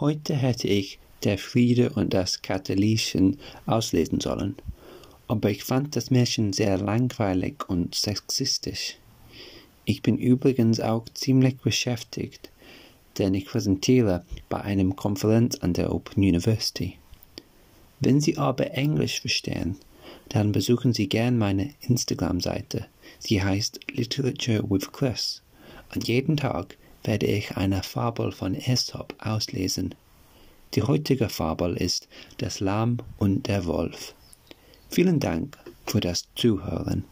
Heute hätte ich Der Friede und das Katholischen auslesen sollen, aber ich fand das Märchen sehr langweilig und sexistisch. Ich bin übrigens auch ziemlich beschäftigt, denn ich präsentiere bei einem Konferenz an der Open University. Wenn Sie aber Englisch verstehen, dann besuchen Sie gern meine Instagram-Seite. Sie heißt Literature with Chris. Und jeden Tag werde ich eine Fabel von Aesop auslesen. Die heutige Fabel ist Das Lamm und der Wolf. Vielen Dank für das Zuhören.